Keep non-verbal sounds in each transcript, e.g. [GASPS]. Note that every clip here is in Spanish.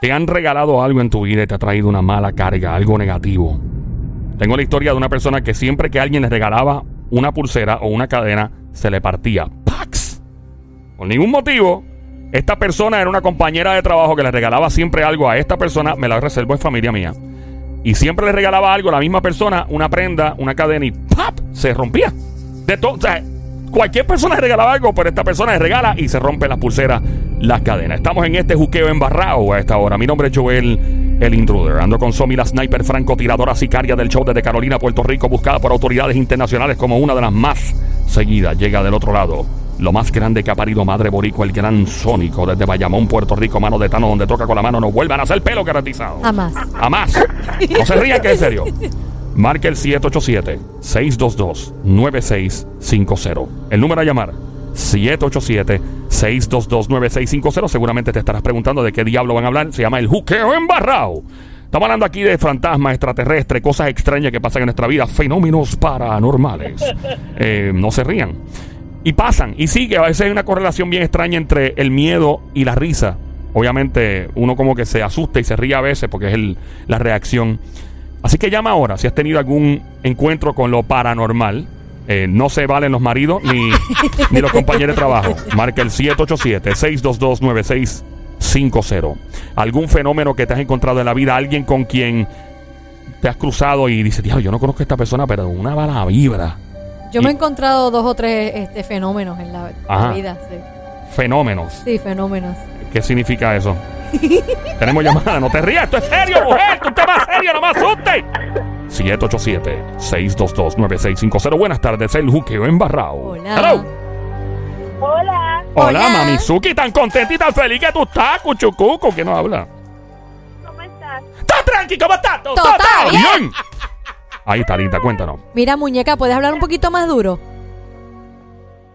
te han regalado algo en tu vida y te ha traído una mala carga, algo negativo. Tengo la historia de una persona que siempre que alguien le regalaba una pulsera o una cadena, se le partía. ¡Pax! Por ningún motivo. Esta persona era una compañera de trabajo que le regalaba siempre algo a esta persona, me la reservo en familia mía. Y siempre le regalaba algo a la misma persona, una prenda, una cadena y ¡pap! Se rompía. De todo, o sea, cualquier persona le regalaba algo, pero esta persona le regala y se rompe las pulseras, las cadenas. Estamos en este juqueo embarrado a esta hora. Mi nombre es Joel, el intruder. Ando con Somi, la sniper francotiradora sicaria del show desde Carolina, Puerto Rico, buscada por autoridades internacionales como una de las más seguidas. Llega del otro lado. Lo más grande que ha parido Madre Borico, el gran Sónico, desde Bayamón, Puerto Rico, mano de Tano, donde toca con la mano, no vuelvan a hacer pelo garantizado. Jamás. Jamás. No se rían que es serio. Marque el 787-622-9650. El número a llamar, 787-622-9650. Seguramente te estarás preguntando de qué diablo van a hablar. Se llama el juqueo embarrado. Estamos hablando aquí de fantasmas extraterrestres, cosas extrañas que pasan en nuestra vida, fenómenos paranormales. [LAUGHS] Eh, no se rían. Y pasan, y sigue. A veces hay una correlación bien extraña entre el miedo y la risa. Obviamente, uno como que se asusta y se ríe a veces porque es el- la reacción. Así que llama ahora si has tenido algún encuentro con lo paranormal. Eh, no se valen los maridos ni, [LAUGHS] ni los compañeros de trabajo. Marca el 787-622-9650. Algún fenómeno que te has encontrado en la vida, alguien con quien te has cruzado y dices, yo no conozco a esta persona, pero una mala vibra. Yo me he encontrado dos o tres este, fenómenos en la, vida. Sí. Fenómenos. Sí, fenómenos. ¿Qué significa eso? [LAUGHS] Tenemos llamada, no te rías, esto es serio, mujer, tú te vas serio, no me asustes. 787-622-9650. Buenas tardes, el juqueo embarrado. Hola. Hello. Hola, Hola, Hola. Mamizuki, tan contenta y tan feliz que tú estás, cuchucuco, que no habla. ¿cómo estás? ¡Está tranqui! ¿Cómo estás? ¿Todo, Todo está bien. bien? Ahí está, linda, cuéntanos. Mira, muñeca, ¿puedes hablar un poquito más duro?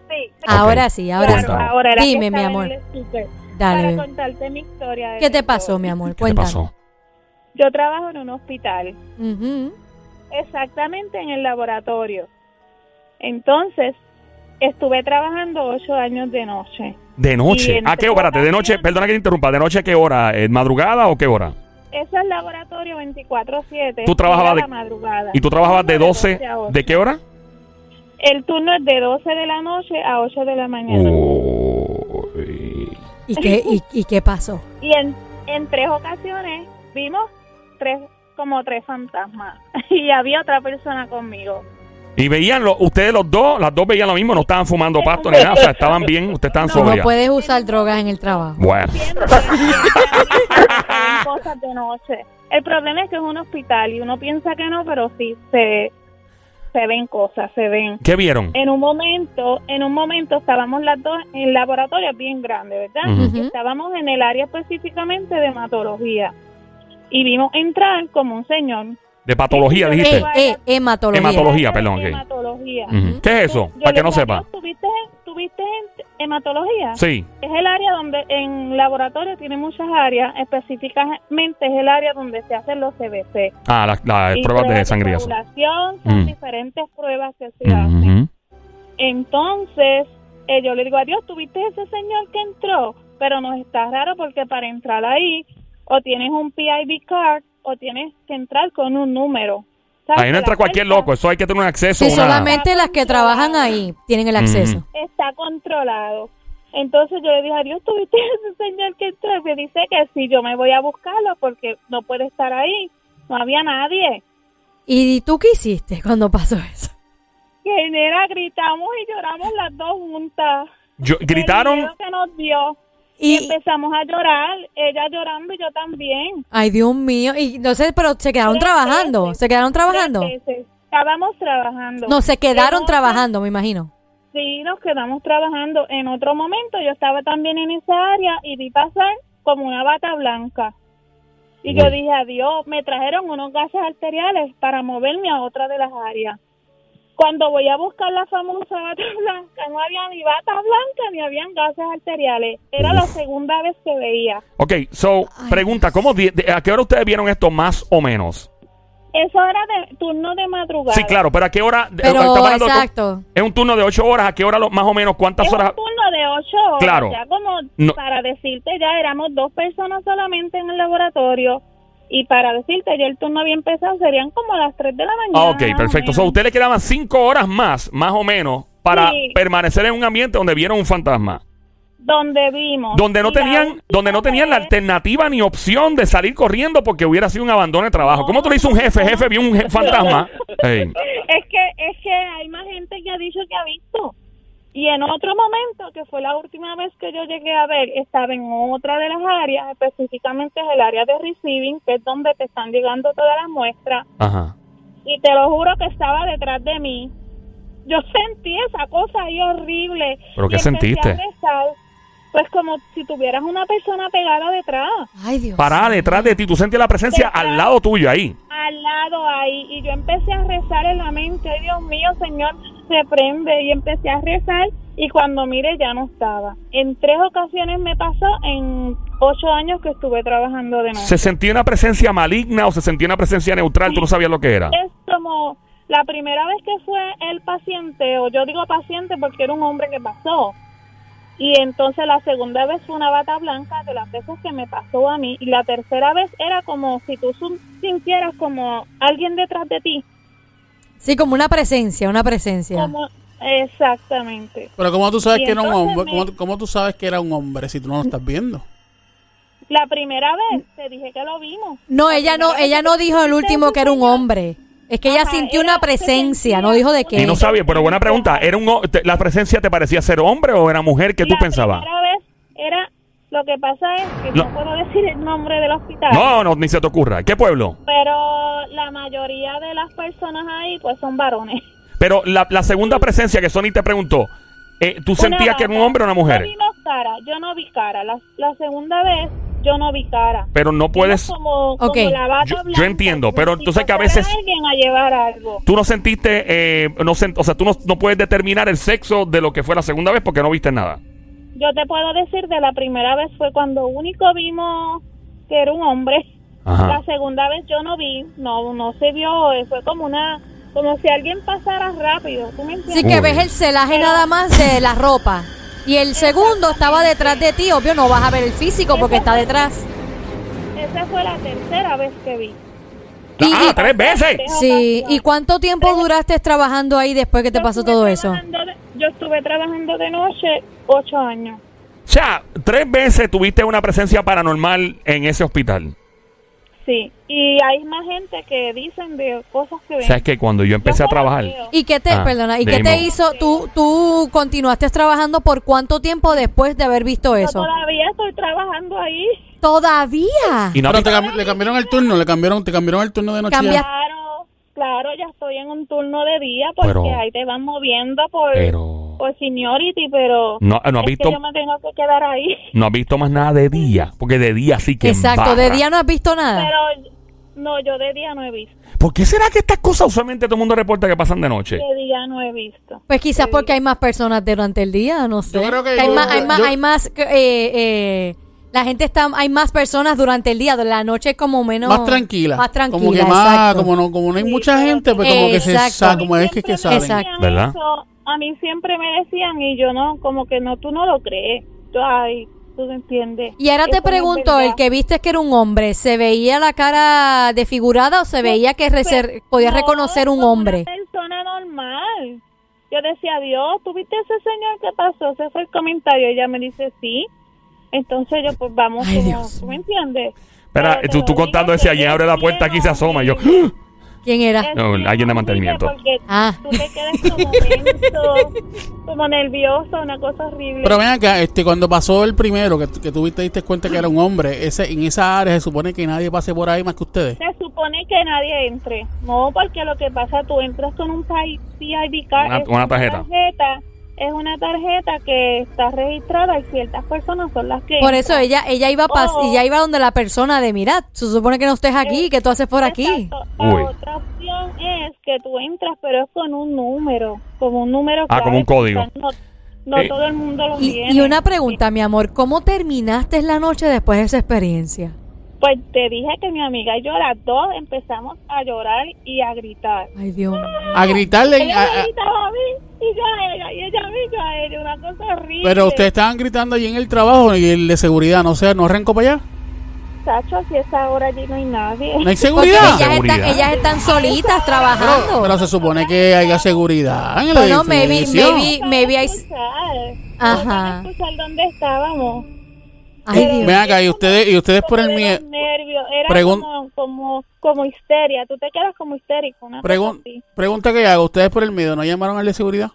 Sí. Ahora sí, ahora claro, sí. Ahora Dime, mi amor. Dale. Para contarte mi historia. ¿Qué te pasó, mi amor? ¿Qué te Cuéntanos. pasó? Yo trabajo en un hospital, Ujú. Exactamente en el laboratorio. Entonces, estuve trabajando ocho años de noche. De noche. ¿A qué hora? ¿De noche? Perdona que te interrumpa. ¿De noche a qué hora? ¿En madrugada o qué hora? Eso es laboratorio 24-7. ¿Tú trabajabas de- la madrugada. ¿Y tú trabajabas de Turno 12? a ocho. ¿De qué hora? El turno es de 12 de la noche a 8 de la mañana. Uy. ¿Y qué, y, y qué pasó? Y en, en tres ocasiones vimos tres como tres fantasmas [LAUGHS] y había otra persona conmigo. Y veían, lo, ustedes los dos, las dos veían lo mismo, no estaban fumando pasto ni nada, o sea, estaban bien, ustedes estaban No, No puedes usar drogas en el trabajo. Bueno, Siempre, cosas de noche. El problema es que es un hospital y uno piensa que no, pero sí se, se ven cosas, se ven. ¿qué vieron? En un momento, en un momento estábamos las dos en el laboratorio bien grande, ¿verdad? Estábamos en el área específicamente de hematología y vimos entrar como un señor De patología, dijiste. Eh, eh, hematología. Hematología. perdón, ok. Hematología. Ujú. ¿Qué es eso? Yo Para que no sepa. "Adiós, ¿Tuviste, tuviste hematología? Sí. Es el área donde en laboratorio tiene muchas áreas, específicamente es el área donde se hacen los CBC. Ah, las Y pruebas de coagulación, son Mm. diferentes pruebas que se hacen. Entonces, eh, yo le digo, adiós, ¿tuviste ese señor que entró? Pero nos está raro porque para entrar ahí, o tienes un PIB card, o tienes que entrar con un número. ¿Sabes? Ahí no entra cualquier loco, eso hay que tener un acceso. Sí, una- solamente las que trabajan ahí tienen el acceso. Está controlado. Entonces yo le dije, adiós, ¿tuviste [LAUGHS] ese señor que entró? Y me dice que sí, yo me voy a buscarlo porque no puede estar ahí. No había nadie. ¿Y tú qué hiciste cuando pasó eso? Que nena, gritamos y lloramos las dos juntas. Yo- El gritaron. miedo que nos dio. Y Y, empezamos a llorar, ella llorando y yo también. ay, Dios mío. Y no sé, pero se quedaron Tres trabajando. veces. ¿Se quedaron trabajando? Estábamos trabajando. No, se quedaron trabajando, me imagino. Sí, nos quedamos trabajando. En otro momento yo estaba también en esa área y vi pasar como una bata blanca. Y yo dije, adiós, me trajeron unos gases arteriales para moverme a otra de las áreas. Cuando voy a buscar la famosa bata [LAUGHS] blanca, no había ni bata blanca ni habían gases arteriales. Era la segunda vez que veía. Ok, so, Ay, pregunta, ¿cómo de- ¿a qué hora ustedes vieron esto más o menos? Eso era de turno de madrugada. Sí, claro, pero ¿a qué hora? Pero, de- exacto. es un turno de ocho horas, ¿a qué hora lo- más o menos? ¿Cuántas Es horas? un turno de ocho horas. Claro. Ya como No. para decirte, ya éramos dos personas solamente en el laboratorio. Y para decirte, ya el turno había empezado, serían como las 3 de la mañana. Ah, ok, más o perfecto. So, a menos. usted le quedaban cinco horas más, más o menos, para Sí. permanecer en un ambiente donde vieron un fantasma. Donde vimos. Donde no Y la tenían, última donde no tenían la vez- alternativa ni opción de salir corriendo porque hubiera sido un abandono de trabajo. ¿Cómo tú le dices a un jefe? Jefe, vio un je- fantasma. [LAUGHS] Ey. Es que, es que hay más gente que ha dicho que ha visto. Y en otro momento, que fue la última vez que yo llegué a ver, estaba en otra de las áreas, específicamente es el área de receiving, que es donde te están llegando todas las muestras. Ajá. Y te lo juro que estaba detrás de mí. Yo sentí esa cosa ahí horrible. ¿Pero qué sentiste? rezar, pues como si tuvieras una persona pegada detrás. Ay, Dios. Parada detrás de ti, tú sentías la presencia Detrás. al lado tuyo ahí. al lado ahí y yo empecé a rezar en la mente, ay Dios mío, Señor, reprende y empecé a rezar y cuando mire ya no estaba. En tres ocasiones me pasó en ocho años que estuve trabajando de noche. ¿Se sentía una presencia maligna o se sentía una presencia neutral? Tú no sabías lo que era. Es como la primera vez que fue el paciente, o yo digo paciente porque era un hombre que pasó. Y entonces la segunda vez fue una bata blanca de las veces que me pasó a mí. Y la tercera vez era como si tú sintieras como alguien detrás de ti. Sí, como una presencia, una presencia. Como, exactamente. Pero ¿cómo tú sabes Y que era un hombre? me- ¿Cómo, cómo tú sabes que era un hombre si tú no lo estás viendo? La primera vez te dije que lo vimos. No, La ella no, ella no dijo el último que era un hombre. Es que ella Ajá, sintió una se presencia, no dijo de qué. Y no sabía, pero buena pregunta. ¿Era un, te- ¿La presencia te parecía ser hombre o era mujer? ¿Qué tú la pensabas? primera vez era. Lo que pasa es que No. no, puedo decir el nombre del hospital. No, no, ni se te ocurra. ¿Qué pueblo? Pero la mayoría de las personas ahí, pues son varones. [LAUGHS] Pero la, la segunda presencia que Sony te preguntó, eh, ¿tú sentías que era un hombre o una mujer? No vimos cara, yo no vi cara. La, la segunda vez, yo no vi cara. Pero no puedes... Como, como Ok. la bata Yo- yo entiendo, pero entonces que a veces- alguien a llevar algo. Tú no sentiste, eh, no sent- o sea, tú no, no puedes determinar el sexo de lo que fue la segunda vez porque no viste nada. Yo te puedo decir de la primera vez fue cuando único vimos que era un hombre. Ajá. La segunda vez yo no vi, no no se vio, eh, fue como una como si alguien pasara rápido, ¿tú me entiendes? Sí que ves el celaje Pero- nada más de la ropa. Y el segundo estaba detrás de ti, obvio no vas a ver el físico porque está detrás. Esa fue la tercera vez que vi. Y- ¡Ah, tres veces! Sí, ¿y cuánto tiempo duraste trabajando ahí después que te pasó todo eso? de- yo estuve trabajando de noche ocho años. O sea, tres veces tuviste una presencia paranormal en ese hospital. Sí, y hay más gente que dicen de cosas que O ven. sea, es que cuando yo empecé Yo a trabajar... ¿Y qué te, Ah, perdona, y qué te hizo? ¿Tú, tú continuaste trabajando por cuánto tiempo después de haber visto Yo eso? todavía estoy trabajando ahí. ¿Todavía? Y no Pero te- te cam- le cambiaron el turno, le cambiaron, te cambiaron el turno de noche. Cambia- ya. Claro, claro, ya estoy en un turno de día porque Pero- ahí te van moviendo por, Pero... por seniority, pero No, no has es visto... que yo me tengo que quedar ahí. [LAUGHS] No has visto más nada de día, porque de día sí que Exacto, de embarra. día no has visto nada. Pero no, yo de día no he visto. ¿Por qué será que estas cosas usualmente todo el mundo reporta que pasan de noche? De día no he visto. Pues quizás porque hay más personas durante el día, no sé. Yo creo que hay, yo- más, hay más, yo- hay más, eh, eh, la gente está, hay más personas durante el día, de la noche es como menos. más tranquila. Más tranquila, Como que más, exacto. como no, como no hay Sí, mucha pero- gente, pues como que se como es que, es que decían ¿Verdad? eso, a mí siempre me decían y yo no, como que no, tú no lo crees. Ay, tú me entiendes. Y ahora te Eso pregunto, el que viste que era un hombre, ¿se veía la cara desfigurada o se veía que recer- podía No, reconocer un hombre? Una persona normal. Yo decía, Dios, ¿tú viste ese señor que pasó? Ese fue el comentario. Ella me dice, sí. Entonces yo, pues vamos, Ay, como- Dios ¿tú me entiendes? Espera, tú, tú contando ese, alguien abre la puerta, aquí se asoma. y Yo, horrible. ¿Quién era? No, alguien de mantenimiento. Porque Ah. tú te quedas como como nervioso, una cosa horrible. Pero ven acá, este, cuando pasó el primero, que, que tú te diste cuenta que era un hombre, ese, en esa área se supone que nadie pase por ahí más que ustedes. Se supone que nadie entre. No, porque lo que pasa, tú entras con un PIB card. Una- una tarjeta. tarjeta. Es una tarjeta que está registrada y ciertas personas son las que. Por eso entran. ella ella iba pas Oh. ella iba donde la persona de mira, se supone que no estés aquí, ¿qué tú haces por aquí? Exacto. La Uy. otra opción es que tú entras, pero es con un número. Como un número. Ah, como un código. No, no Eh, todo el mundo lo Y, tiene. y una pregunta, mi amor, ¿cómo terminaste la noche después de esa experiencia? Pues te dije que mi amiga y yo las dos empezamos a llorar y a gritar. Ay, Dios mío. A gritarle. Ella a- me gritaba a mí y yo a ella, y ella a mí y yo a ella, una cosa horrible. pero ustedes estaban gritando allí en el trabajo y el de seguridad, no sé, no arrancó para allá. Chacho, si esa hora allí no hay nadie. No hay seguridad. ellas están, ellas están solitas Pero, trabajando. pero se supone que haya seguridad en el Bueno, maybe, edificio. maybe, maybe hay... escuchar. Ajá. Escuchar dónde estábamos. Ay, Dios. Ven acá, y ustedes, y ustedes por el miedo. Era Pregun- como, como, como histeria. Tú te quedas como histérico. Una Pregun- así. pregunta que hago, ustedes por el miedo, ¿no llamaron al de seguridad?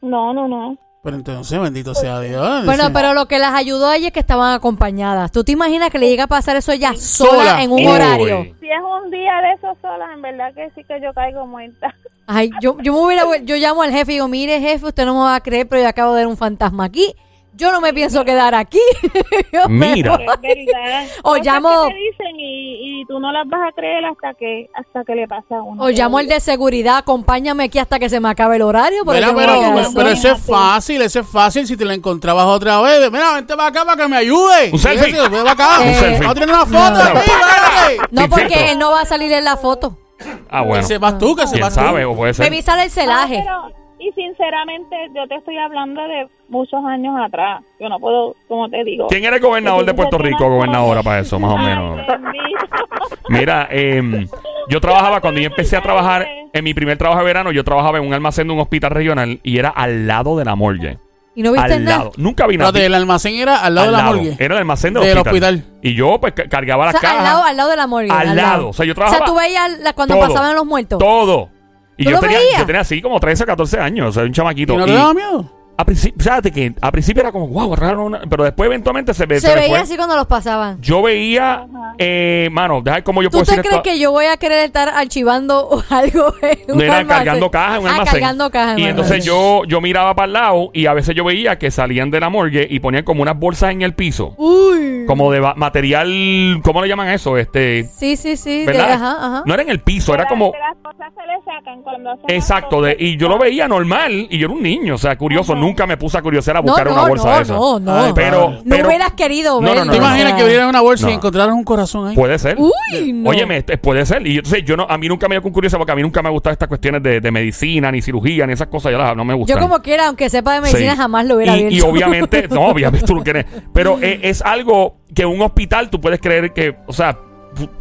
No, no, no. Pero entonces, bendito sea Dios. Bueno, pero lo que las ayudó a es que estaban acompañadas. ¿Tú te imaginas que le llega a pasar eso ya sola, Sola. en un Uy. horario? Si es un día de esos solas, en verdad que sí que yo caigo muerta. Ay, yo, yo me hubiera, yo llamo al jefe y digo, mire jefe, usted no me va a creer, pero yo acabo de ver un fantasma aquí. Yo no me pienso quedar aquí. [LAUGHS] Mira. voy. Es verdad. [LAUGHS] O Cosas llamo- que te dicen y, y tú no las vas a creer hasta que hasta que le pasa a uno. O llamo al de seguridad, acompáñame aquí hasta que se me acabe el horario. porque Mira, yo no pero, pero, eso es fácil, eso es fácil si te la encontrabas otra vez. Mira, vente para acá para que me ayude. Un selfie. Sí, sí, Ven para acá. Un selfie. A tener una foto. No. aquí, vale. No, porque él no va a salir en la foto. Ah, bueno. Que sepas tú, que ¿Quién sepas sabe? tú. O puede ser. Sale el celaje. pero, y sinceramente, yo te estoy hablando de muchos años atrás. Yo no puedo, como te digo. ¿Quién era el gobernador de Puerto Rico? Gobernadora para eso, más o menos. Mira, em, yo trabajaba, cuando yo empecé a trabajar, en mi primer trabajo de verano, yo trabajaba en un almacén de un hospital regional y era al lado de la morgue. ¿Y no viste Al nada? lado. Nunca vi nada. Espérate, el almacén era al lado Al de la lado. morgue. Era el almacén del hospital. hospital. Y yo, pues, ca- cargaba O las sea, cajas. al lado, al lado de la morgue. Al lado. O sea, yo trabajaba- O sea, tú veías la- cuando Todo. pasaban los muertos. Todo. Y ¿Tú yo tenía, yo tenía así como 13 o 14 años, o sea, un chamaquito. ¿Y no te daba miedo? a principio, fíjate que a principio era como, wow, raro, una- pero después eventualmente se, ve- Se se veía fue. así cuando los pasaban. Yo veía, eh, mano, deja cómo yo ¿Tú puedo te decir crees esto. que yo voy a querer estar archivando [LAUGHS] algo en un No era almacén? cargando cajas en un Ah, almacén. cargando cajas. Y entonces yo, yo miraba para el lado y a veces yo veía que salían de la morgue y ponían como unas bolsas en el piso. Uy. Como de material, ¿cómo le llaman eso? Este, Sí, sí, sí. de- ajá, ajá. No era en el piso, era como... las- de las cosas se le sacan cuando hacen Exacto, de, y yo lo veía normal y yo era un niño, o sea, curioso, nunca me puse a curiosear a No, buscar no, una bolsa no, de esas. no, no. Ay, Pero, No pero hubieras querido No, no, verlo. no, ¿Te no, imaginas que abrieran una bolsa y No. encontraran un corazón ahí? puede ser. Uy, no. Óyeme, este, puede ser. Y entonces yo no, a mí nunca me dio con curiosidad porque a mí nunca me han gustado estas cuestiones de, de medicina, ni cirugía, ni esas cosas, ya las- no me gustan. Yo como quiera, aunque sepa de medicina, Sí. jamás lo hubiera y, abierto. y obviamente, no, obviamente tú lo quieres. Pero [LAUGHS] eh, es algo que un hospital tú puedes creer que, o sea,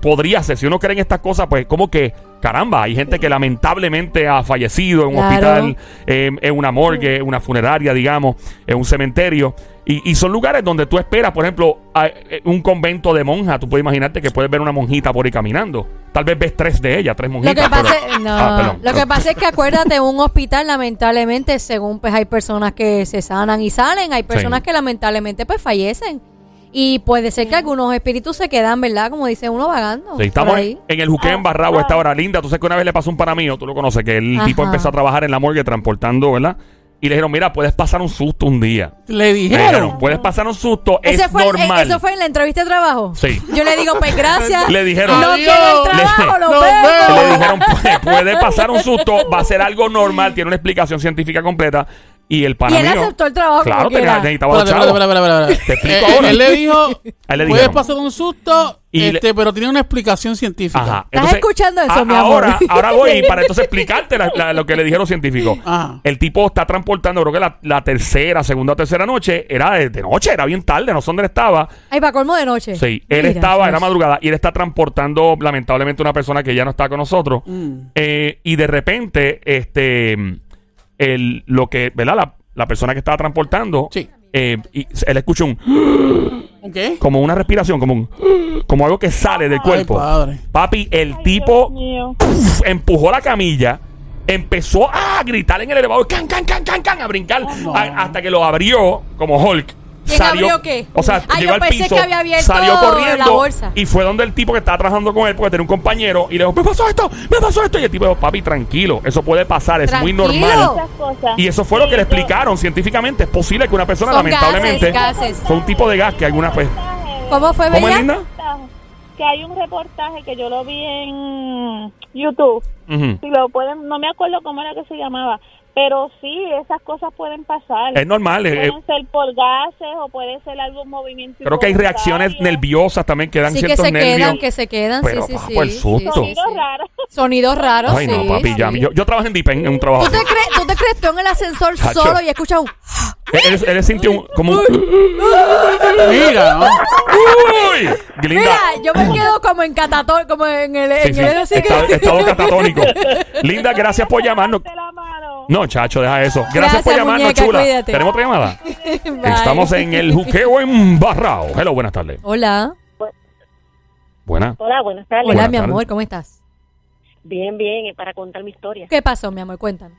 podría ser. Si uno cree en estas cosas, pues como que, caramba, hay gente que lamentablemente ha fallecido en un Claro. hospital, eh, en una morgue, en una funeraria, digamos, en un cementerio. Y, y son lugares donde tú esperas, por ejemplo, a- eh, un convento de monjas. Tú puedes imaginarte que puedes ver una monjita por ahí caminando. Tal vez ves tres de ellas, tres Lo monjitas. que, pasa, pero- no, Ah, lo que pasa es que acuérdate, un hospital lamentablemente, según pues hay personas que se sanan y salen, hay personas Sí. que lamentablemente pues fallecen. Y puede ser que algunos espíritus se quedan, ¿verdad? Como dice uno vagando. Sí, estamos por ahí. en el Juque en Barrabo a esta hora. Linda, tú sabes que una vez le pasó un pana mío, tú lo conoces, que el Ajá. tipo empezó a trabajar en la morgue transportando, ¿verdad? Y le dijeron, mira, puedes pasar un susto un día. Le Le dijeron. dijeron, puedes pasar un susto, Ese es fue, el- normal. ¿Eso fue en la entrevista de trabajo? Sí. Yo le digo, pues gracias. Le dijeron- No quiero el trabajo, Le- lo Nos vemos. Le dijeron, puede, puede pasar un susto, va a ser algo normal, tiene una explicación científica completa. Y el pana Y él mío- aceptó el trabajo Claro, como tenía- quiera. necesitaba los Espérate, espérate, chavos. espérate, espérate, Te explico Eh, ahora. Él le dijo, A [LAUGHS] él le puedes dijeron. pasar un susto, Y le- este, pero tiene una explicación científica. Ajá. ¿Estás escuchando eso, mi amor? Ahora, ahora voy para entonces [LAUGHS] explicarte la- la- lo que le dijeron los científicos. Ajá. El tipo está transportando, creo que la, la tercera, segunda o tercera noche, era de, de noche, era bien tarde, no sé dónde él estaba. Ay, para colmo de noche. Sí, él Mira, estaba, era madrugada, y él está transportando, lamentablemente, una persona que ya no está con nosotros. Mm. Eh, y de repente, este, el, lo que, ¿verdad? La, la persona que estaba transportando, Sí. eh, y él escucha un, [GASPS] ¿Un qué? como una respiración, como un, [GASPS] como algo que sale del cuerpo. padre. Papi, el Ay, tipo Dios mío. puf, empujó la camilla, empezó a gritar en el elevador, can, can, can, can, can, a brincar, no. a- hasta que lo abrió como Hulk. ¿Quién abrió qué? O sea, Ah, llegó yo al pensé piso, que había abierto salió corriendo la bolsa. y fue donde el tipo que estaba trabajando con él, porque tenía un compañero, y le dijo, me pasó esto, me pasó esto. Y el tipo dijo, papi, tranquilo, eso puede pasar, es muy normal. Y eso fue lo que le explicaron científicamente. Es posible que una persona, Son lamentablemente, gases, gases. fue un tipo de gas que alguna pues. ¿Cómo fue, ¿Cómo linda? Que hay un reportaje que yo lo vi en YouTube. Ujú. Si lo pueden, no me acuerdo cómo era que se llamaba, Pero sí, esas cosas pueden pasar. Es normal. eh, eh, Pueden ser por gases o puede ser algún movimiento. creo que hay reacciones nerviosas también que dan Sí, que ciertos se nervios. quedan, que se quedan. Pero, sí, sí, el susto. Sonidos raros. Sonidos raros, Ay, no, papi, ya. Yo, yo trabajo en Dipen, en un trabajo. ¿Tú te, crees, ¿Tú te crees tú en el ascensor Chacho. solo y escuchas un... Él, él sintió un- como un. [LAUGHS] Mira, ¿no? ¡Uy! Linda. Mira, yo me quedo como en catatón, como en el... Sí, en sí, el así que- estado, estado [LAUGHS] catatónico. Linda, gracias por llamarnos. No, chacho, deja eso. Gracias, Gracias, por llamarnos, muñeca, chula. cuídate. ¿Tenemos otra llamada? [LAUGHS] Bye. Estamos en el juqueo embarrado. Hello, buenas tardes. Hola. Buenas. Hola, buenas tardes. Hola, Buenas mi tardes. amor, ¿cómo estás? Bien, bien, eh, para contar mi historia. ¿Qué pasó, mi amor? Cuéntame.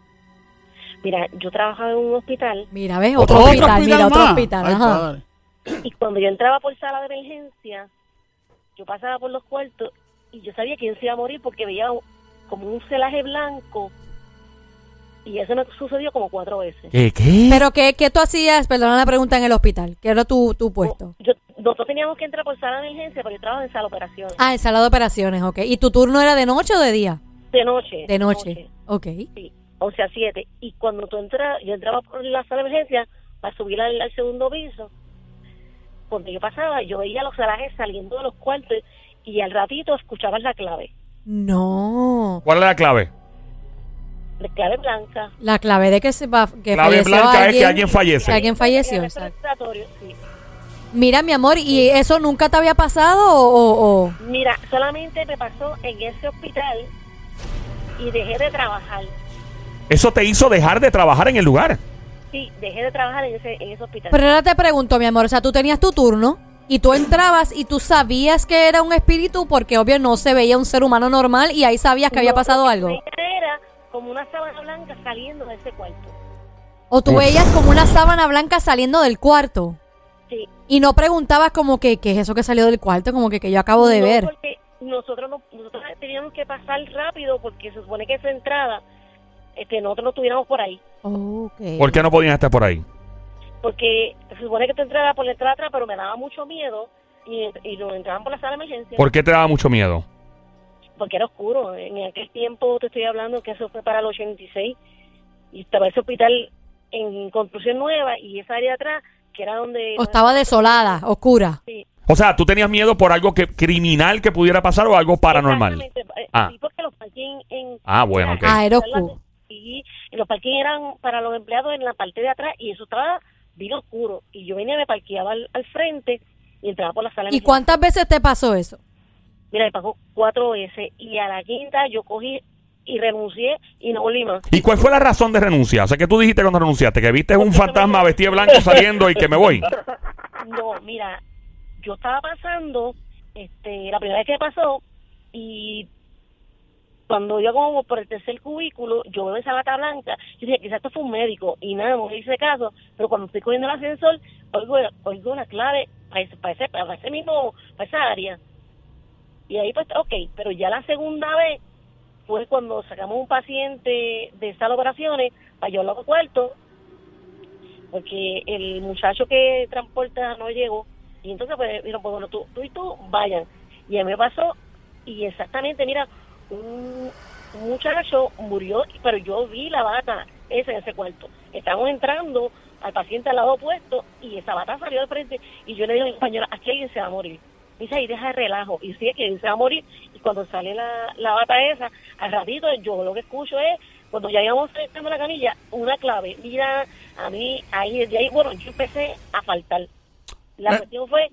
Mira, yo trabajaba en un hospital Mira, ¿ves? Otro Otro, hospital. hospital, mira, otro más. hospital. Ay, Ajá. y cuando yo entraba por sala de emergencia, yo pasaba por los cuartos y yo sabía quién se iba a morir porque veía un- como un celaje blanco y eso me sucedió como cuatro veces. ¿Qué? ¿Qué? ¿Pero qué, qué tú hacías, perdona la pregunta, en el hospital? ¿Qué era tu, tu puesto? Yo, nosotros teníamos que entrar por sala de emergencia, pero yo trabajaba en sala de operaciones. Ah, en sala de operaciones, ok. ¿Y tu turno era de noche o de día? De noche. De noche. Ok. Sí, 11 a 7. Y cuando tú entras, yo entraba por la sala de emergencia para subir al, al segundo piso. Cuando yo pasaba, yo veía los celajes saliendo de los cuartos y al ratito escuchabas la clave. No. ¿Cuál es la clave? La clave blanca. La clave de que se va, que Clave falleció blanca es alguien, que alguien fallece. que alguien falleció. Sí. Mira, mi amor, ¿y eso nunca te había pasado o, o- o- Mira, solamente me pasó en ese hospital y dejé de trabajar. Eso te hizo dejar de trabajar en el lugar. Sí, dejé de trabajar en ese, en ese hospital. Pero ahora te pregunto, mi amor, o sea, tú tenías tu turno y tú entrabas y tú sabías que era un espíritu porque obvio no se veía un ser humano normal y ahí sabías que había pasado algo. Como una sábana blanca saliendo de ese cuarto. O tú veías como una sábana blanca saliendo del cuarto Sí, y no preguntabas como que qué es eso que salió del cuarto, como que, que yo acabo de No, ver. Porque nosotros, no, nosotros teníamos que pasar rápido porque se supone que esa entrada, este, nosotros no estuviéramos por ahí. Ok. ¿Por qué no podían estar por ahí? Porque se supone que tú entrabas por la entrada atrás, pero me daba mucho miedo y, y nos entraban por la sala de emergencia ¿Por qué te daba mucho miedo? Porque era oscuro. En aquel tiempo te estoy hablando que eso fue para el 86 y estaba ese hospital en construcción nueva y esa área de atrás, que era donde... O estaba desolada, oscura. Sí. O sea, tú tenías miedo por algo que criminal que pudiera pasar o algo paranormal. Exactamente. Eh, Ah. Sí, porque los parking en... Ah, bueno, ok. Ah, era oscuro. Y los parking eran para los empleados en la parte de atrás y eso estaba bien oscuro. Y yo venía, me parqueaba al, al frente y entraba por la sala. ¿Y cuántas veces te pasó eso? Mira, me pagó cuatro veces y a la quinta yo cogí y renuncié y no volví más. ¿Y cuál fue la razón de renunciar? O sea, ¿qué tú dijiste cuando renunciaste? ¿Que viste un fantasma vestido de blanco saliendo y que me voy? [LAUGHS] No, mira, yo estaba pasando, este, la primera vez que pasó, y cuando yo como por el tercer cubículo, yo veo esa bata blanca, yo dije, quizás esto fue un médico, y nada, no me hice caso, pero cuando estoy cogiendo el ascensor, oigo, oigo una clave para ese, para, ese, para ese mismo, para esa área. Y ahí pues, ok, pero ya la segunda vez fue cuando sacamos un paciente de de operaciones para llevarlo a cuarto, porque el muchacho que transporta no llegó. Y entonces pues dijeron pues bueno tú, tú y tú vayan y a mí me pasó y exactamente mira un, muchacho murió pero yo vi la bata esa en ese cuarto. Estamos entrando al paciente al lado opuesto y esa bata salió de frente. Y yo le digo a mi compañera aquí alguien se va a morir dice ahí deja de relajo y sí que se va a morir y cuando sale la, la bata esa al ratito yo lo que escucho es cuando ya íbamos a la camilla, una clave. Mira, a mí, ahí, desde ahí, bueno, yo empecé a faltar. La Eh. cuestión fue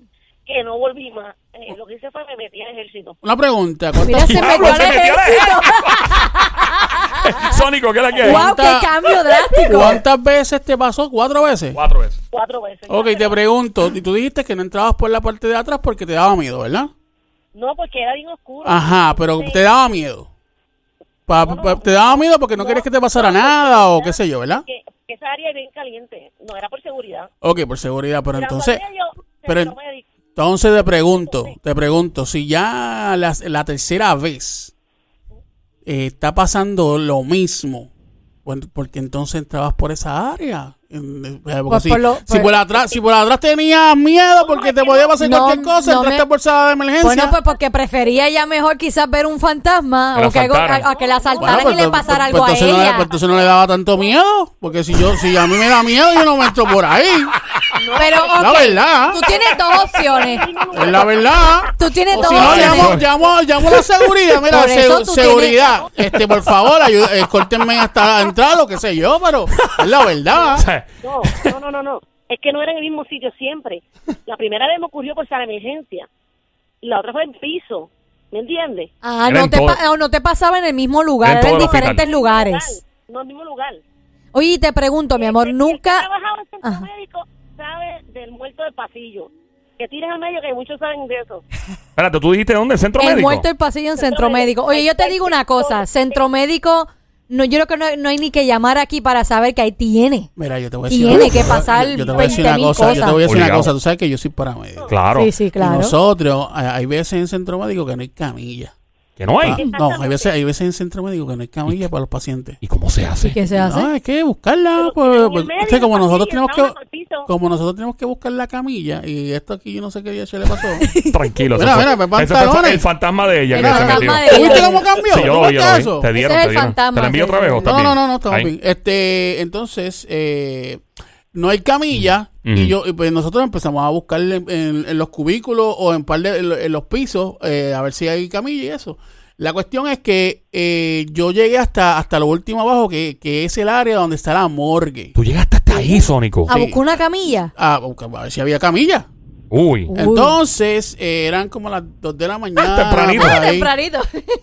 que no volví más. Eh, lo que hice fue me metí al ejército. Una pregunta. Mira, ¿cuántas, se Diablo, metió al se metió al ejército. [LAUGHS] Sónico, ¿qué es la que es? ¡Wow, qué ¿Cuánta- cambio drástico! cuántas veces te pasó? ¿Cuatro veces? Cuatro veces. Cuatro veces. Ok, te pregunto. Y tú dijiste que no entrabas por la parte de atrás porque te daba miedo, ¿verdad? No, porque era bien oscuro. Ajá, pero te daba miedo. Pa- No, no, pa- te daba miedo porque no, querías que te pasara no, nada o qué sé yo, ¿verdad? Que, que esa área es bien caliente. No, era por seguridad. Ok, por seguridad, pero entonces, yo- pero no entonces te pregunto, te pregunto, si ya la, la tercera vez eh, está pasando lo mismo, porque entonces entrabas por esa área Pues si, por lo- si pues- por atrás, si por atrás tenías miedo porque te podía pasar No, cualquier cosa, no entraste me- por sala de emergencia. Bueno, pues porque prefería ya mejor quizás ver un fantasma Que la o que, algo- asaltaran. a, a que la asaltaran Bueno, y le pues, pasara pues, algo pues, a entonces no le- ella. pues, entonces no le daba tanto miedo. Porque si yo, si a mí me da miedo, yo no me entro por ahí. Pero, La ok, verdad. tú tienes dos opciones. Es la verdad. Tú tienes O dos si no, opciones. llamo, llamo, llamo a la seguridad. Mira, Por eso se- tú seguridad. Este, por favor, ayuda, escórtenme hasta la entrada, lo que sé yo, pero es la verdad. [LAUGHS] Sea, No, no, no, no, no. Es que no era en el mismo sitio siempre. La primera vez me ocurrió por sala de emergencia. La otra fue en piso. ¿Me entiendes? Ah, no te, todo- pa- no, no te pasaba en el mismo lugar, En era todo en el hospital. diferentes lugares. No, en el mismo lugar. Oye, y te pregunto, mi amor, El que nunca... trabajado en centro Ajá. médico sabe del muerto del pasillo. Que tires al medio, que muchos saben de eso. espérate, ¿tú dijiste dónde? ¿Centro El médico? muerto el pasillo en centro Centro médico. médico. Oye, yo te digo una cosa, centro médico, no, yo creo que no, no hay ni que llamar aquí para saber que ahí tiene. Mira, yo te voy a decir Tiene una que cosa. pasar Yo, yo te voy a decir una 20.000 cosa. Yo te voy a decir una cosa. Tú sabes que yo soy paramédico. Claro. Sí, sí, Y claro. nosotros, hay hay veces en centro médico que no hay camilla. Que no hay. Ah, no, hay veces, hay veces en centro médico que no hay camilla para los pacientes. ¿Y cómo se hace? ¿Y qué se hace? No, hay que buscarla. Pues, pues, medio, es que como nosotros tenemos que, como nosotros tenemos que buscar la camilla y esto aquí yo no sé qué día se le pasó. [LAUGHS] [LAUGHS] Tranquilo. Mira, mira, fue- ese fue pantalones. el fantasma de ella El que se metió. ¿Viste cómo cambió? Sí, yo ¿Tú lo vi, yo eso? Te dieron, Ese te dieron. fantasma, ¿Te la envío sí. otra vez o No, no, no, no, estamos bien. Este, entonces, eh, no hay camilla y yo, y pues nosotros empezamos a buscar en, en- en los cubículos o en par de, en, lo- en los pisos eh, a ver si hay camilla y eso. La cuestión es que eh, yo llegué hasta, hasta lo último abajo, que, que es el área donde está la morgue. Tú llegaste hasta ahí, Sónico. ¿A buscar una camilla? A, buscar- a ver si había camilla. Uy. Entonces, eh, eran como las 2 de la mañana. tempranito. por ahí. [LAUGHS] Tempranito.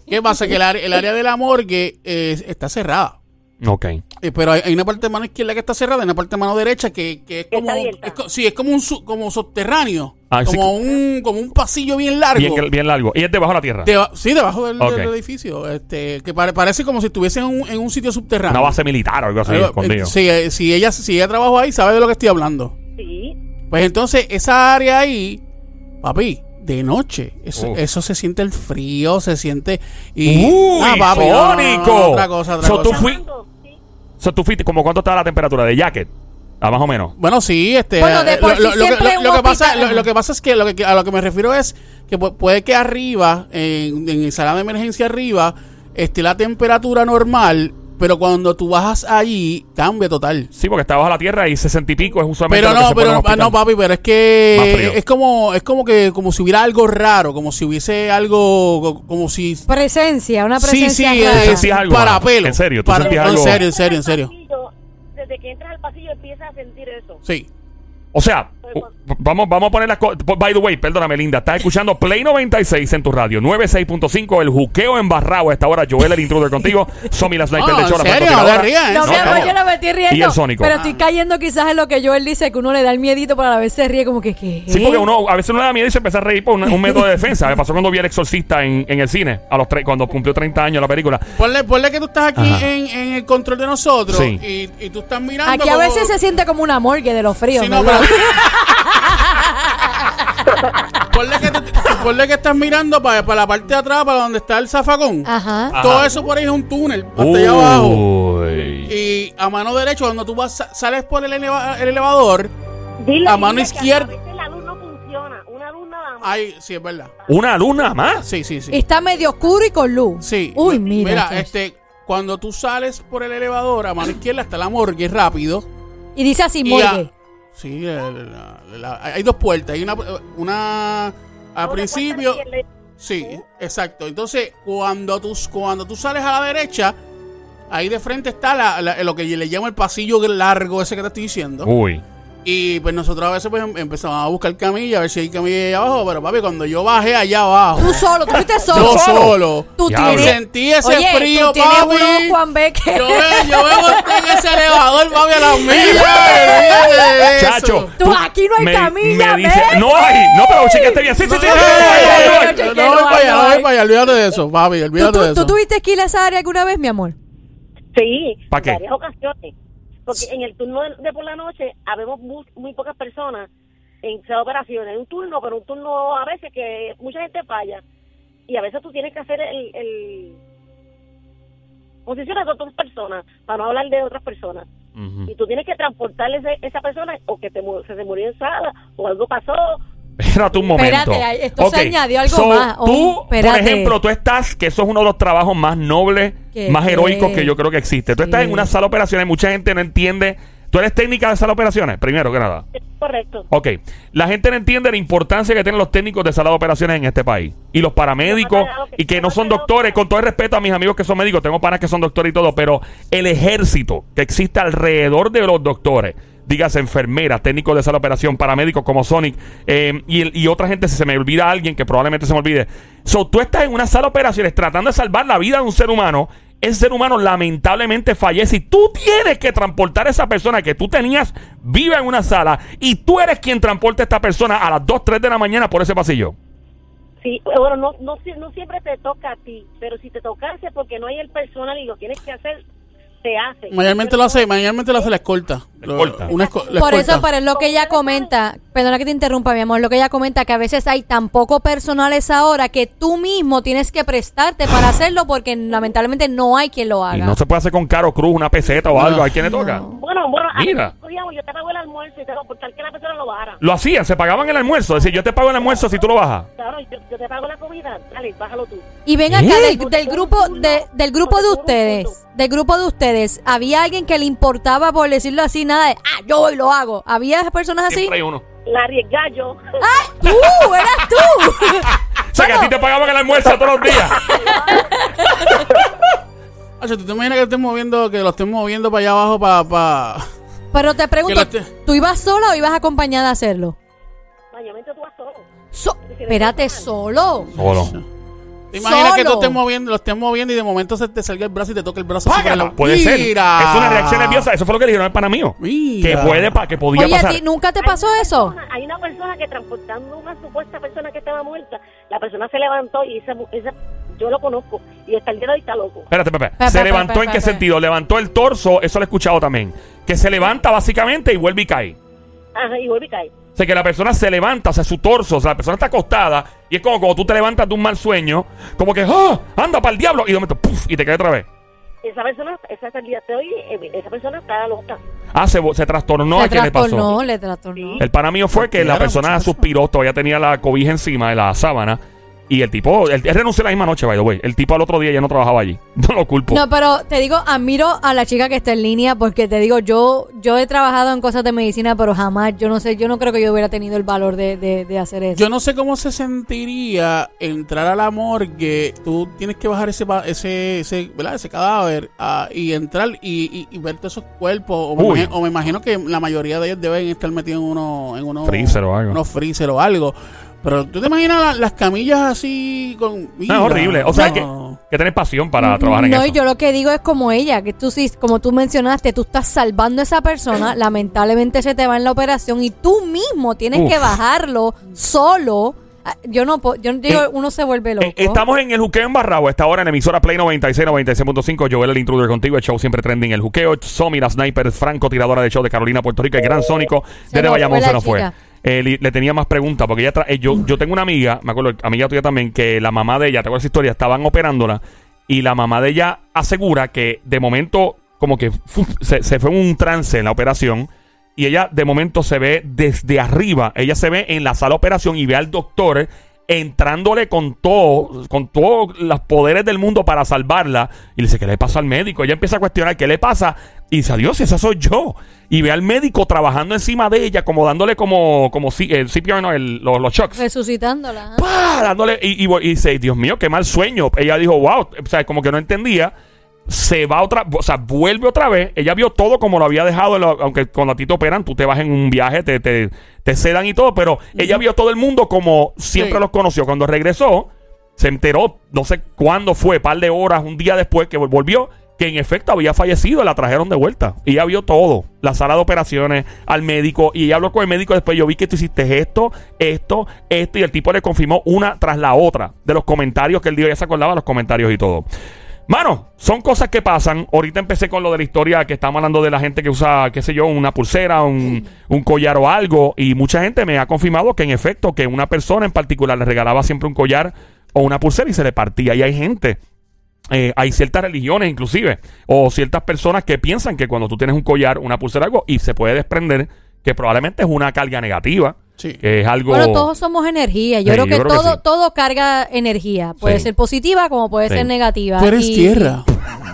¿Qué pasa? Que el área, el área de la morgue eh, está cerrada. Ok. Eh, pero hay, hay una parte de mano izquierda que está cerrada y una parte de mano derecha que, que es como está abierta. es co- sí es como un su- como subterráneo Ah, sí. como un como un pasillo bien largo Bien, bien largo. Y es debajo de la tierra. Deba- sí debajo del, edificio este que pare- parece como si estuviese en un, en un sitio subterráneo Una base militar o algo así, Algo- escondido. eh, sí, eh, si ella si ella trabajó ahí sabe de lo que estoy hablando Sí. pues entonces esa área ahí papi de noche eso, eso se siente el frío se siente y ¡Uy, Ah, papi, no, no, otra cosa otra So, tú cosa. fui- Llamando, sí. O sea, tú fuiste, como cuánto estaba la temperatura de jacket? Ah, más o menos. Bueno, sí, este. Bueno, de por sí lo, lo que, lo- pasa, hospital- lo, lo que pasa es que, lo que a lo que me refiero es que pu- puede que arriba, en, en el sala de emergencia arriba, esté la temperatura normal, pero cuando tú bajas allí, cambia total. Sí, porque está bajo la tierra y 60 y pico es usualmente Pero lo que no, se pero ah, no, papi, pero es que es como, es como que, como si hubiera algo raro, como si hubiese algo, co- como si Presencia, una sí, sí, presencia eh, rara. ¿Tú sentías algo, para mano? pelo. ¿En serio? ¿Tú Para- sentías no, algo? En serio, en serio, en serio. Pasillo, Desde que entras al pasillo empiezas a sentir eso. Sí. O sea, u- vamos, vamos a poner las cosas. By the way, perdóname, Linda. Estás escuchando Play 96 en tu radio. 96.5, el juqueo embarrado a esta hora. Joel, el intruder contigo. Somi, la sniper No, de en Chora, serio, no rías, ¿eh? No, No, mi amor, no. yo no me estoy riendo. Y el Sónico. Pero estoy cayendo quizás en lo que Joel dice, que uno le da el miedito, pero a la vez se ríe como que, ¿qué? Sí, porque uno a veces uno le da miedo y se empieza a reír por un, un método de defensa. Me pasó cuando vi El Exorcista en, en el cine, a los tres, cuando cumplió 30 años la película. Ponle, ponle que tú estás aquí en, en el control de nosotros Sí. y, y tú estás mirando. Aquí a como- veces se siente como una morgue de los fríos, Sí, no, pero- [LAUGHS] ponle, que ponle que estás mirando para, para la parte de atrás, para donde está el zafacón. Ajá. Ajá. Todo eso por ahí es un túnel, hasta allá abajo. Uy. Y a mano derecha, cuando tú vas, sa- sales por el, eleva- el elevador, Dile, A mano dile que izquierda. A veces la luz no funciona. Una luz nada más. ay, sí, es verdad. ¿Una luna más? Sí, sí, sí. Está medio oscuro y con luz. Sí. Uy, mira. Mira, este, cuando tú sales por el elevador, a mano izquierda está la morgue, rápido. Y dice así, Y a- morgue. Sí, la- la- la- hay dos puertas. Hay una, una al principio. Sí, exacto. Entonces, cuando tú, cuando tú sales a la derecha, ahí de frente está la- la- lo que le llamo el pasillo largo ese que te estoy diciendo. Uy. Y pues nosotros a veces pues em- empezamos a buscar camilla, a ver si hay camilla allá abajo. Pero papi, cuando yo bajé allá abajo, Tú solo, tú fuiste solo. yo solo. Tú tienes. sentí ese Oye, frío, tú papi. unos Juan Becker. Yo me, yo me monté en ese elevador, papi, a las [LAUGHS] millas. Chacho. Tú, aquí no hay camilla, me dice, ¿ves? No hay. No, pero chequeaste bien. Sí, sí, sí. No, no, voy para allá, no ahí. para allá, olvídate de eso, papi, ¿Tú, olvídate de eso. tú tuviste que ir a esa área alguna vez, mi amor? Sí, ¿Pa qué? varias ocasiones. Porque en el turno de, de por la noche habemos muy, muy pocas personas en esas operaciones. Un turno, pero un turno a veces que mucha gente falla. Y a veces tú tienes que hacer el... el posiciones de otras personas, para no hablar de otras personas. Y tú tienes que transportarle ese- esa persona o que te, se te murió en sala o algo pasó. Espérate un momento. Espérate, esto se Ok, añadió algo so, más. Oh, Tú, por espérate. ejemplo, tú estás, que eso es uno de los trabajos más nobles, ¿Qué? más heroicos que yo creo que existe. Tú estás Sí. en una sala de operaciones, mucha gente no entiende. ¿Tú eres técnica de sala de operaciones? Primero que nada. Correcto. Ok, la gente no entiende la importancia que tienen los técnicos de sala de operaciones en este país. Y los paramédicos, y que no son doctores, con todo el respeto a mis amigos que son médicos, tengo panas que son doctores y todo, pero el ejército que existe alrededor de los doctores, dígase enfermeras, técnicos de sala de operación, paramédicos como Sonic, eh, y, y otra gente, si se me olvida alguien, que probablemente se me olvide. So, tú estás en una sala de operaciones tratando de salvar la vida de un ser humano, ese ser humano lamentablemente fallece y tú tienes que transportar a esa persona que tú tenías viva en una sala y tú eres quien transporta a esta persona a las 2, 3 de la mañana por ese pasillo. Sí, bueno, no, no siempre te toca a ti, pero si te tocase porque no hay el personal y lo tienes que hacer, te hace. Mayormente lo hace, mayormente lo hace la escolta. La escolta. Una esco- la Por escolta. eso, pero es lo que ella comenta, perdona que te interrumpa, mi amor, lo que ella comenta que a veces hay tan poco personal a esa hora que tú mismo tienes que prestarte para hacerlo porque lamentablemente no hay quien lo Y haga. no se puede hacer con Caro Cruz una peseta o algo. ¿A quién le toca? Bueno, bueno, Mira. yo te pago el almuerzo y te por tal que la persona lo bajara. Lo hacían, se pagaban el almuerzo. Es decir, yo te pago el almuerzo si tú lo bajas. Claro, yo, yo te pago la comida, dale, bájalo tú. Y ven acá, ¿Eh? del, del grupo de, del grupo de ustedes, del grupo de ustedes, ¿había alguien que le importaba, por decirlo así, nada de, ah, yo voy y lo hago? ¿Había personas así? Siempre hay uno. La arriesga yo. ¡Tú! ¡Eras tú! [LAUGHS] O sea, que a ti te pagaban el almuerzo todos los días. [LAUGHS] Hacho, ¿tú te imaginas que estén moviendo, que lo estén moviendo para allá abajo para... Pa... Pero te pregunto, la- ¿tú ibas sola o ibas acompañada a hacerlo? Mayormente tú vas solo. So- espérate, solo. Solo. ¿Te imaginas que tú estés moviendo, lo estés moviendo y de momento se te salga el brazo y te toca el brazo? la- Puede ser. Mira. Es una reacción nerviosa. Eso fue lo que le dijeron al pana mío. Mira. Que puede, pa- que podía Oye, ¿a pasar. ti nunca te pasó eso? persona- hay una persona que transportando una supuesta persona que estaba muerta, la persona se levantó y esa, esa yo lo conozco y hasta el día de hoy está loco. Espérate, Pepe. Pe, Se levantó en qué sentido? Levantó el torso, eso lo he escuchado también. Que se levanta básicamente y vuelve y cae. Ajá, y vuelve y cae. O sea, que la persona se levanta, o sea, su torso, o sea, la persona está acostada y es como cuando tú te levantas de un mal sueño, como que, ¡ah! ¡Anda para el diablo! Y de momento, ¡puf! Y te cae otra vez. Esa persona, esa hasta el día de hoy, eh, esa persona está loca. Ah, se, se trastornó. ¿A qué le pasó? trastornó, le trastornó. El pana mío fue que la persona suspiró, todavía tenía la cobija encima de la sábana. Y el tipo, él, él renunció la misma noche, by the way. El tipo al otro día ya no trabajaba allí. [LAUGHS] No lo culpo. No, pero te digo, admiro a la chica que está en línea porque te digo, yo yo he trabajado en cosas de medicina, pero jamás, yo no sé, yo no creo que yo hubiera tenido el valor de, de, de hacer eso. Yo no sé cómo se sentiría entrar a la morgue. Tú tienes que bajar ese pa- ese ese, ¿verdad? ese cadáver ah, y entrar y, y- y ver todos esos cuerpos. O me, imagino, o me imagino que la mayoría de ellos deben estar metidos en unos en unos Freezer o algo. unos freezer o algo. Pero tú te imaginas la- las camillas así con. No, es horrible. O sea, hay que, que tener pasión para trabajar en no, eso. yo lo que digo es como ella, que tú sí, como tú mencionaste, tú estás salvando a esa persona, [CLEARS THROAT] lamentablemente se te va en la operación y tú mismo tienes Uf. que bajarlo solo. Ah, Yo no yo digo, Eh, uno se vuelve loco. Eh, estamos en el juqueo en. Esta hora en emisora Play 96, 96.5. Joel el intruder contigo. El show siempre trending. El juqueo. Somi, la sniper, Franco, tiradora de show de Carolina, Puerto Rico. El gran Sónico Se desde nos Bayamón fue se nos fue. chica. Eh, le tenía más preguntas porque ella tra- eh, yo, yo tengo una amiga, me acuerdo, amiga tuya también, que la mamá de ella, te acuerdas esa historia, estaban operándola y la mamá de ella asegura que de momento como que se, se fue un trance en la operación y ella de momento se ve desde arriba, ella se ve en la sala de operación y ve al doctor entrándole con todo, con todos los poderes del mundo para salvarla. Y le dice, ¿qué le pasa al médico? Ella empieza a cuestionar, ¿qué le pasa? Y dice, adiós, esa soy yo. Y ve al médico trabajando encima de ella, como dándole como, como si, el CPR, no, el- los, los shocks. Resucitándola. ¡Pah! Dándole, y, y, y dice, Dios mío, qué mal sueño. Ella dijo, wow, o sea, como que no entendía. Se va otra, o sea, vuelve otra vez. Ella vio todo como lo había dejado, aunque cuando a ti te operan, tú te vas en un viaje, te, te, te sedan y todo, pero ella vio todo el mundo como siempre Sí. los conoció. Cuando regresó, se enteró, no sé cuándo fue, par de horas, un día después que vol- volvió, que en efecto había fallecido, la trajeron de vuelta. Y ella vio todo, la sala de operaciones, al médico, y ella habló con el médico después, yo vi que tú hiciste esto, esto, esto, y el tipo le confirmó una tras la otra de los comentarios que él dio, ella se acordaba de los comentarios y todo. Mano, son cosas que pasan. Ahorita empecé con lo de la historia que estamos hablando de la gente que usa, qué sé yo, una pulsera, un, un collar o algo. Y mucha gente me ha confirmado que en efecto, que una persona en particular le regalaba siempre un collar o una pulsera y se le partía. Y hay gente eh, hay ciertas religiones inclusive, o ciertas personas que piensan que cuando tú tienes un collar, una pulsera, algo, y se puede desprender que probablemente es una carga negativa, Sí. que es algo... Bueno, todos somos energía. Yo Sí, creo yo que todo, sí. todo carga energía. Puede Sí. ser positiva como puede Sí. ser negativa. Tú eres Y- tierra.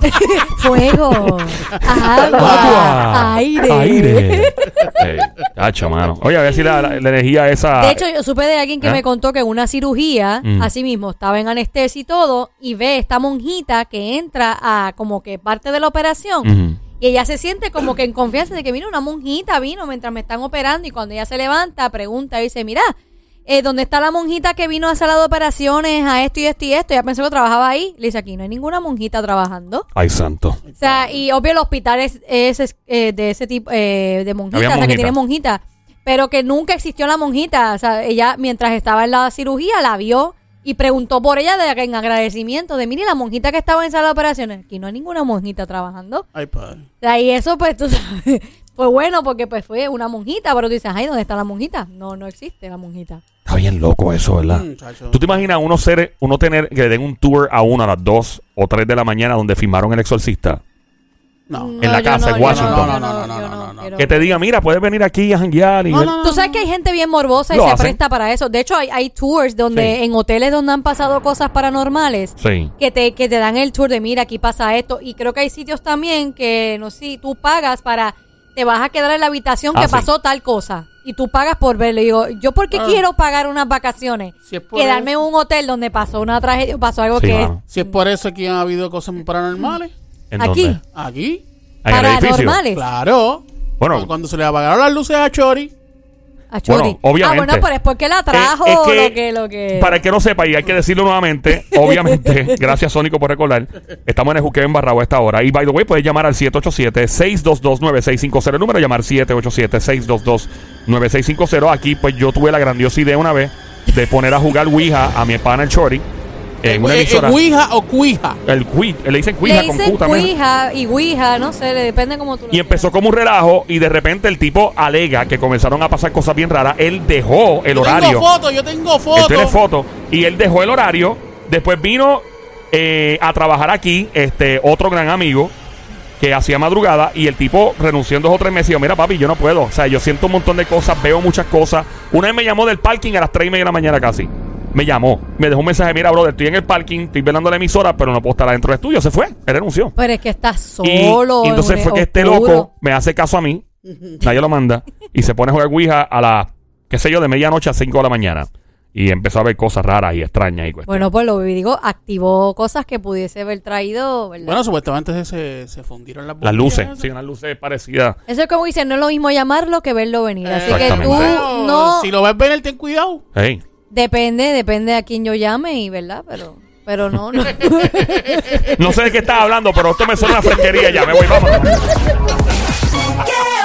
[LAUGHS] Fuego, agua, Agua, aire. aire. [LAUGHS] Cacho, mano. Oye, a ver si la, la- la energía esa... De hecho, yo supe de alguien que ¿Eh? me contó que en una cirugía, Mm. así mismo, estaba en anestesia y todo, y ve esta monjita que entra a como que parte de la operación. Ujú. Y ella se siente como que en confianza de que, mira, una monjita vino mientras me están operando y cuando ella se levanta, pregunta y dice, mira, eh, ¿dónde está la monjita que vino a sala de operaciones a esto y esto y esto? Ella pensó que trabajaba ahí. Le dice, aquí no hay ninguna monjita trabajando. Ay, santo. O sea, y obvio el hospital es, es, eh, de ese tipo eh, de monjita, Había o sea, que tiene monjita. Pero que nunca existió la monjita. O sea, ella mientras estaba en la cirugía la vio y preguntó por ella de, en agradecimiento de, mire, la monjita que estaba en sala de operaciones. Aquí no hay ninguna monjita trabajando. Ay, padre. O sea, y eso, pues, tú [LAUGHS] sabes, fue bueno porque pues fue una monjita, pero tú dices, ay, ¿dónde está la monjita? No, no existe la monjita. Está bien loco eso, ¿verdad? Muchacho. ¿Tú te imaginas uno ser, uno tener que le den un tour a uno a las 2 o 3 de la mañana donde filmaron El Exorcista? No. En la casa, en Washington. No, no, no, no, yo no, no, no. quiero- Que te diga, mira, puedes venir aquí a janguear y No, ver- no, no. Tú sabes que hay gente bien morbosa y se hacen. presta para eso. De hecho, hay, hay tours donde Sí. en hoteles donde han pasado cosas paranormales Sí. que te, que te dan el tour de mira, aquí pasa esto. Y creo que hay sitios también que, no sé, si tú pagas para, te vas a quedar en la habitación Ah, que sí. pasó tal cosa. Y tú pagas por verlo. Y digo, ¿yo por qué Ah. quiero pagar unas vacaciones? Si es por Quedarme en un hotel donde pasó una tragedia, pasó algo Sí, que. Si es por eso que han habido cosas paranormales. ¿En Aquí. dónde? Aquí. En el edificio. paranormales. Claro. Bueno. Cuando se le apagaron las luces a Chori. A Chori. Bueno, obviamente. Ah, bueno, pero es porque la trajo Eh, es que, lo que, lo que... Para el que no sepa, y hay que decirlo nuevamente, [LAUGHS] obviamente, gracias Sónico por recordar, estamos en el Juqueo en Barrao a esta hora. Y by the way, puedes llamar al 787-622-9650, el número, llamar 787-622-9650. Aquí, pues yo tuve la grandiosa idea una vez de poner a jugar Ouija a mi pana el Chori en una Eh, eh, emisora. Ouija o Cuija. El Cui, le dicen Ouija Le con dicen Q también. Ouija y Ouija, no sé, le depende como tú lo Y empezó como un relajo y de repente el tipo alega que comenzaron a pasar cosas bien raras. Él dejó el yo horario. tengo fotos, yo tengo Él fotos. tiene fotos. Y él dejó el horario. Después vino eh, a trabajar aquí este otro gran amigo que hacía madrugada. Y el tipo renunció en dos o tres meses. Y yo, mira, papi, yo no puedo. O sea, yo siento un montón de cosas, veo muchas cosas. Una vez me llamó del parking a las tres y media de la mañana casi. Me llamó, me dejó un mensaje, mira, brother, estoy en el parking, estoy velando la emisora, pero no puedo estar adentro del estudio. Se fue, él renunció. Pero es que estás Y- solo. Y, entonces en fue que este loco me hace caso a mí, nadie lo manda, [LAUGHS] y se pone a jugar Ouija a las, qué sé yo, de medianoche a 5 de la mañana. Y empezó a ver cosas raras y extrañas y cuestiones. Bueno, pues lo que digo, activó cosas que pudiese haber traído, ¿verdad? Bueno, supuestamente se, se, fundieron las las luces, sí, unas luces parecidas. Eso es como dicen, no es lo mismo llamarlo que verlo venir. Así que tú no... Si lo ves venir, ten cuidado. Hey. Depende, depende a quién yo llame y, ¿verdad? Pero, pero no, no. [LAUGHS] No sé de qué estás hablando, pero esto me suena a fresquería ya. Me voy. Yeah.